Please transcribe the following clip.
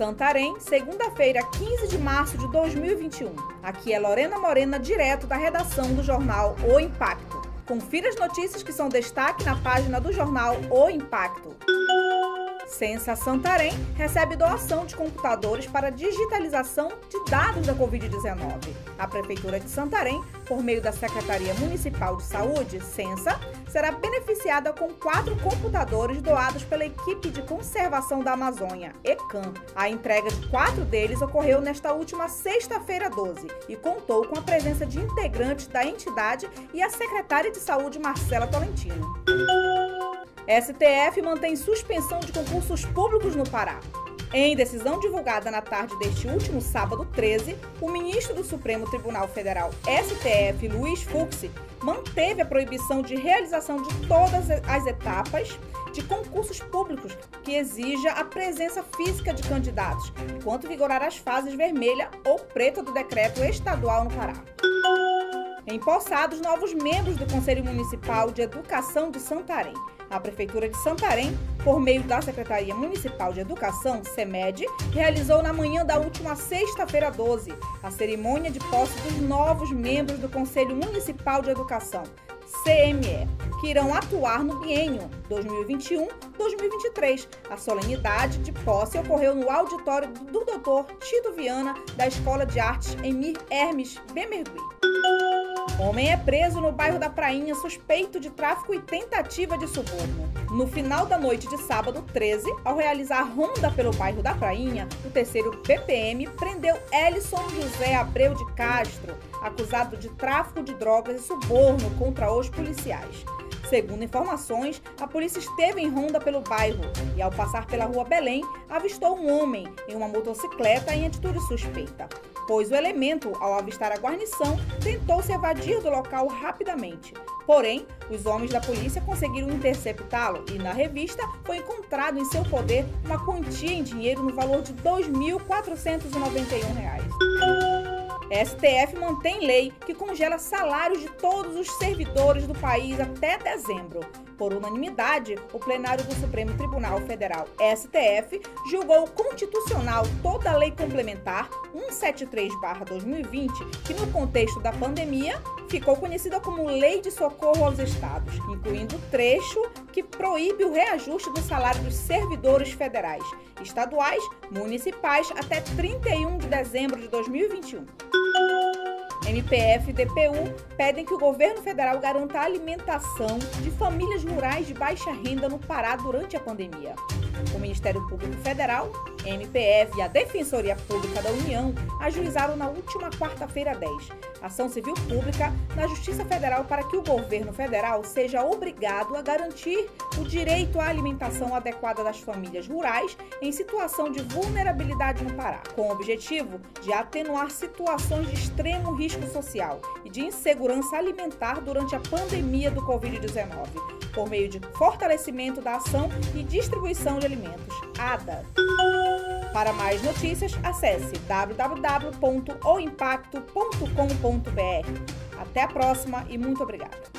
Santarém, segunda-feira, 15 de março de 2021. Aqui é Lorena Morena, direto da redação do jornal O Impacto. Confira as notícias que são destaque na página do jornal O Impacto. Censa Santarém recebe doação de computadores para digitalização de dados da Covid-19. A Prefeitura de Santarém, por meio da Secretaria Municipal de Saúde, Censa, será beneficiada com quatro computadores doados pela equipe de conservação da Amazônia, ECAM. A entrega de quatro deles ocorreu nesta última sexta-feira 12 e contou com a presença de integrantes da entidade e a secretária de Saúde, Marcela Tolentino. STF mantém suspensão de concursos públicos no Pará. Em decisão divulgada na tarde deste último sábado 13, o ministro do Supremo Tribunal Federal, STF, Luiz Fux, manteve a proibição de realização de todas as etapas de concursos públicos que exija a presença física de candidatos, enquanto vigorar as fases vermelha ou preta do decreto estadual no Pará. Empossados novos membros do Conselho Municipal de Educação de Santarém. A Prefeitura de Santarém, por meio da Secretaria Municipal de Educação, SEMED, realizou na manhã da última sexta-feira 12 a cerimônia de posse dos novos membros do Conselho Municipal de Educação, CME, que irão atuar no biênio 2021-2023. A solenidade de posse ocorreu no auditório do Dr. Tito Viana, da Escola de Artes Emir Hermes Bemergui. Homem é preso no bairro da Prainha suspeito de tráfico e tentativa de suborno. No final da noite de sábado 13, ao realizar ronda pelo bairro da Prainha, o terceiro PPM prendeu Ellison José Abreu de Castro, acusado de tráfico de drogas e suborno contra os policiais. Segundo informações, a polícia esteve em ronda pelo bairro e, ao passar pela rua Belém, avistou um homem em uma motocicleta em atitude suspeita pois o elemento, ao avistar a guarnição, tentou se evadir do local rapidamente. Porém, os homens da polícia conseguiram interceptá-lo e, na revista, foi encontrado em seu poder uma quantia em dinheiro no valor de R$ 2.491. STF mantém lei que congela salários de todos os servidores do país até dezembro. Por unanimidade, o plenário do Supremo Tribunal Federal, STF, julgou constitucional toda a lei complementar 173/2020, que no contexto da pandemia ficou conhecida como Lei de Socorro aos Estados, incluindo trecho que proíbe o reajuste do salário dos servidores federais, estaduais, municipais até 31 de dezembro de 2021. MPF e DPU pedem que o governo federal garanta a alimentação de famílias rurais de baixa renda no Pará durante a pandemia. O Ministério Público Federal, MPF e a Defensoria Pública da União ajuizaram na última quarta-feira 10 ação civil pública na Justiça Federal para que o governo federal seja obrigado a garantir o direito à alimentação adequada das famílias rurais em situação de vulnerabilidade no Pará, com o objetivo de atenuar situações de extremo risco social de insegurança alimentar durante a pandemia do Covid-19 por meio de fortalecimento da ação e distribuição de alimentos. ADA. Para mais notícias, acesse www.oimpacto.com.br. Até a próxima e muito obrigada.